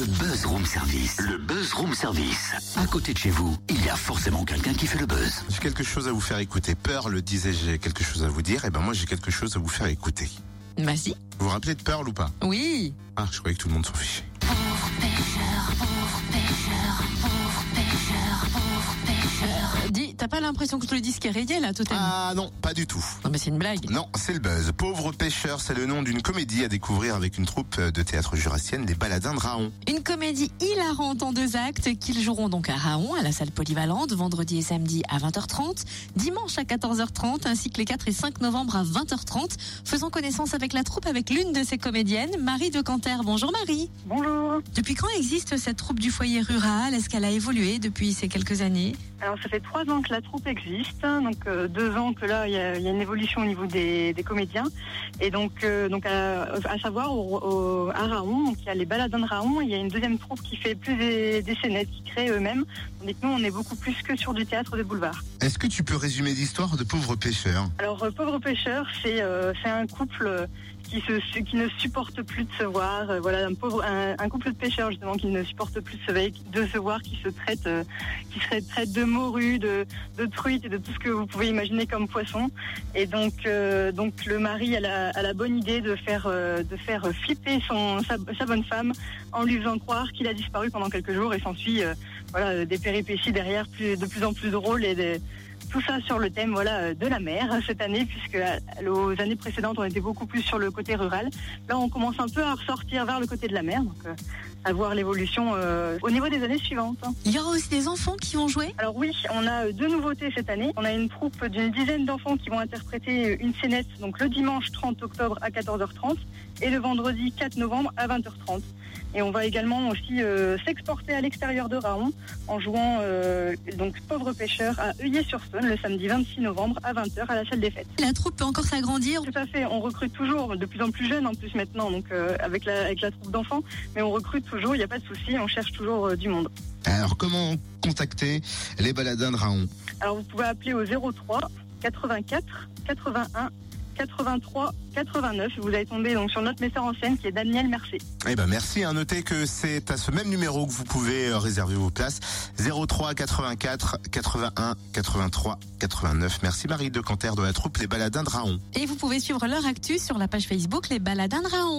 Le Buzz Room Service. Le Buzz Room Service. À côté de chez vous, il y a forcément quelqu'un qui fait le buzz. J'ai quelque chose à vous faire écouter. Pearl le disait, j'ai quelque chose à vous dire. Et ben moi, j'ai quelque chose à vous faire écouter. Vas-y. Vous vous rappelez de Pearl ou pas? Oui. Ah, je croyais que tout le monde s'en fichait. Dis, t'as pas l'impression que tout le disque est rayé là, tout est. Ah non, pas du tout. Non mais c'est une blague. Non, c'est le buzz. Pauvre pêcheur, c'est le nom d'une comédie à découvrir avec une troupe de théâtre jurassienne, les Baladins de Raon. Une comédie hilarante en deux actes qu'ils joueront donc à Raon, à la salle polyvalente, vendredi et samedi à 20h30, dimanche à 14h30, ainsi que les 4 et 5 novembre à 20h30. Faisons connaissance avec la troupe avec l'une de ces comédiennes, Marie de Canter. Bonjour Marie. Bonjour. Depuis quand existe cette troupe du foyer rural? Est-ce qu'elle a évolué depuis ces quelques années? Alors ça fait trois ans que la troupe existe, donc euh, deux ans que là il y, a il y a une évolution au niveau des, des comédiens. Et donc, euh, donc à, à savoir au, au- à Raon, donc il y a les baladins de Raon, il y a une deuxième troupe qui fait plus des, des scénettes, qui crée eux-mêmes. Tandis que nous on est beaucoup plus que sur du théâtre de boulevard. Est-ce que tu peux résumer l'histoire de Pauvre pêcheur Alors euh, pauvre pêcheur, c'est euh, c'est un couple qui, se, qui ne supporte plus de se voir. euh, voilà un pauvre un, un couple de pêcheurs justement qui ne supporte plus de se, de se voir, qui se traite euh, qui se traite de morue, de, de truite et de tout ce que vous pouvez imaginer comme poisson. Et donc euh, donc le mari a la, bonne idée de faire euh, de faire flipper sa, bonne femme en lui faisant croire qu'il a disparu pendant quelques jours et s'ensuit euh, voilà des péripéties derrière plus, de plus en plus drôles et des tout ça sur le thème voilà euh, de la mer cette année puisque euh, aux années précédentes on était beaucoup plus sur le côté rural. Là on commence un peu à ressortir vers le côté de la mer donc euh, à voir l'évolution euh, au niveau des années suivantes. hein. Il y aura aussi des enfants qui vont jouer? Alors oui, on a deux nouveautés cette année. On a une troupe d'une dizaine d'enfants qui vont interpréter une scénette donc le dimanche 30 octobre à 14h30 et le vendredi 4 novembre à 20h30. Et on va également aussi euh, s'exporter à l'extérieur de Raon en jouant euh, donc Pauvre pêcheur à Heuillet-sur-Saône le samedi 26 novembre à 20h à la salle des fêtes. La troupe peut encore s'agrandir Tout à fait, on recrute toujours de plus en plus jeunes en plus maintenant donc euh, avec la avec la troupe d'enfants, mais on recrute toujours, il n'y a pas de souci, on cherche toujours euh, du monde. Alors, comment contacter les Baladins de Raon? Alors vous pouvez appeler au 03 84 81 83 89. Vous allez tomber donc sur notre metteur en scène qui est Daniel Mercier. Eh ben merci. À noter que c'est à ce même numéro que vous pouvez euh, réserver vos places. 03 84 81 83 89. Merci Marie de Canter de la troupe Les Baladins de Raon. et vous pouvez suivre leur actu sur la page Facebook Les Baladins de Raon.